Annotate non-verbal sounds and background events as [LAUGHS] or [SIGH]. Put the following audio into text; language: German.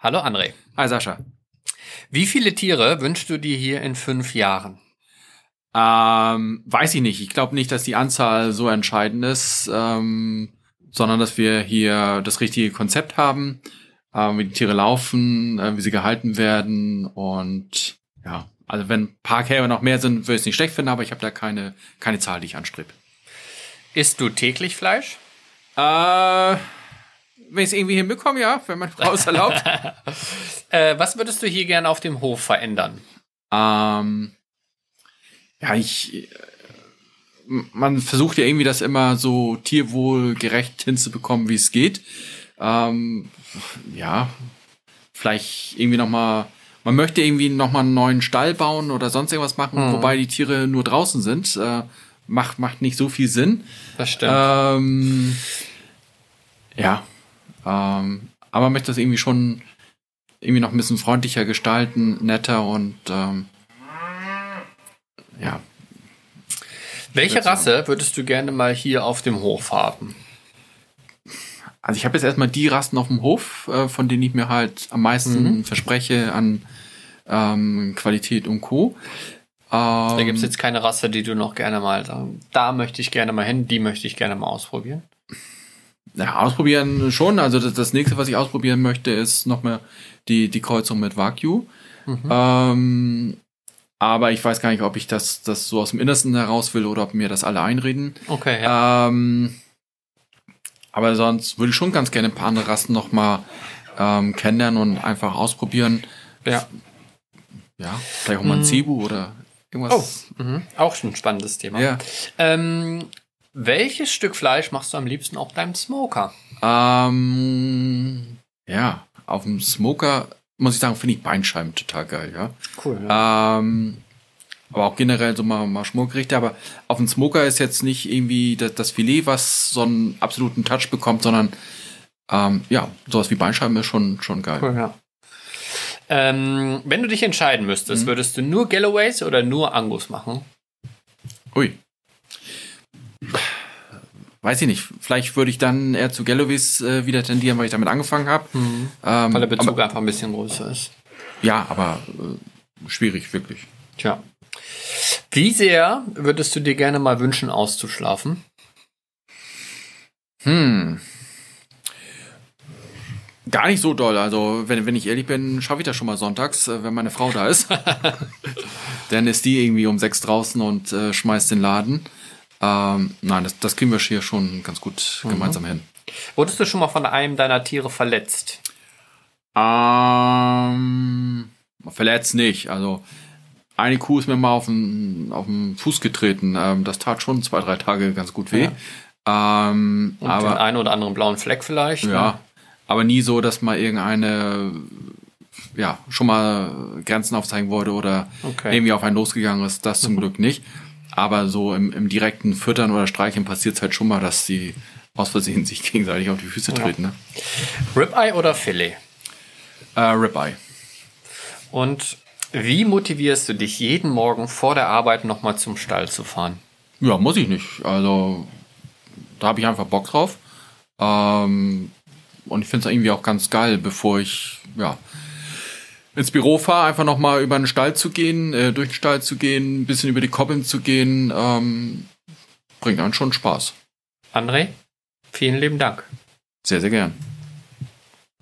Hallo André. Hi Sascha. Wie viele Tiere wünschst du dir hier in fünf Jahren? Ähm, weiß ich nicht. Ich glaube nicht, dass die Anzahl so entscheidend ist, ähm, sondern dass wir hier das richtige Konzept haben, äh, wie die Tiere laufen, äh, wie sie gehalten werden und ja, also wenn ein paar Kälber noch mehr sind, würde ich es nicht schlecht finden, aber ich habe da keine, keine Zahl, die ich anstrebe. Isst du täglich Fleisch? Äh, wenn ich es irgendwie hinbekomme, ja, wenn meine Frau es erlaubt. [LAUGHS] Äh, was würdest du hier gerne auf dem Hof verändern? ähm, ja, ich, äh, man versucht ja irgendwie das immer so tierwohlgerecht hinzubekommen, wie es geht. Ähm, ja, vielleicht irgendwie noch mal, man möchte irgendwie noch mal einen neuen Stall bauen oder sonst irgendwas machen, Mhm. wobei die Tiere nur draußen sind. Äh, macht, macht nicht so viel Sinn. Das stimmt. Ähm, ja, ähm, aber möchte das irgendwie schon irgendwie noch ein bisschen freundlicher gestalten, netter und ähm, ja, Welche Rasse würdest du gerne mal hier auf dem Hof haben? also ich habe jetzt erstmal die Rassen auf dem Hof, äh, von denen ich mir halt am meisten Mhm. verspreche an ähm, Qualität und Co. Ähm, Da gibt es jetzt keine Rasse, die du noch gerne mal sagen. Da möchte ich gerne mal hin, die möchte ich gerne mal ausprobieren. Ja, ausprobieren schon. Also das, das nächste, was ich ausprobieren möchte, ist nochmal die, die Kreuzung mit Wagyu. Mhm. Ähm, aber ich weiß gar nicht, ob ich das, das so aus dem Innersten heraus will oder ob mir das alle einreden. Okay, ja. Ähm, aber sonst würde ich schon ganz gerne ein paar andere Rassen nochmal ähm, kennenlernen und einfach ausprobieren. ja. Ja, vielleicht auch mal ein Mm. Cebu oder Oh, irgendwas. mhm. auch schon ein spannendes Thema. Ja. Ähm, welches Stück Fleisch machst du am liebsten auf deinem Smoker? Ähm, ja, auf dem Smoker muss ich sagen, finde ich Beinscheiben total geil, ja. Cool. Ähm, aber auch generell so mal, mal Schmorgerichte. Aber auf dem Smoker ist jetzt nicht irgendwie das, das Filet, was so einen absoluten Touch bekommt, sondern ähm, ja, sowas wie Beinscheiben ist schon, schon geil. Cool, ja. Ähm, wenn du dich entscheiden müsstest, Mhm. würdest du nur Galloways oder nur Angus machen? Ui. Weiß ich nicht. Vielleicht würde ich dann eher zu Galloways äh, wieder tendieren, weil ich damit angefangen habe. Ähm, Weil der Bezug aber, einfach ein bisschen größer ist. ja, aber äh, schwierig, wirklich. Tja. Wie sehr würdest du dir gerne mal wünschen, auszuschlafen? Hm. Gar nicht so doll. Also, wenn, wenn ich ehrlich bin, schaffe ich das schon mal sonntags, äh, wenn meine Frau da ist. [LAUGHS] Dann ist die irgendwie um sechs draußen und äh, schmeißt den Laden. Ähm, nein, das, das kriegen wir hier schon ganz gut gemeinsam hin. Wurdest du schon mal von einem deiner Tiere verletzt? Ähm, verletzt nicht. Also, eine Kuh ist mir mal auf den, auf den Fuß getreten. Ähm, das tat schon zwei, drei Tage ganz gut weh. Ähm, Und den aber einen oder anderen blauen Fleck vielleicht? ne? Ja, aber nie so, dass mal irgendeine ja schon mal Grenzen aufzeigen wollte oder Okay. irgendwie auf einen losgegangen ist. Das zum Glück nicht. Aber so im, im direkten Füttern oder Streicheln passiert es halt schon mal, dass die aus Versehen sich gegenseitig auf die Füße treten. Ne? Ribeye oder Filet? Äh, Ribeye. Und wie motivierst du dich jeden Morgen vor der Arbeit nochmal zum Stall zu fahren? Ja, muss ich nicht. Also da habe ich einfach Bock drauf. Ähm, und ich finde es irgendwie auch ganz geil, bevor ich ja ins Büro fahre, einfach noch mal über den Stall zu gehen, äh, durch den Stall zu gehen, ein bisschen über die Koppeln zu gehen, ähm, bringt einen schon Spaß. André, vielen lieben Dank. Sehr, sehr gern.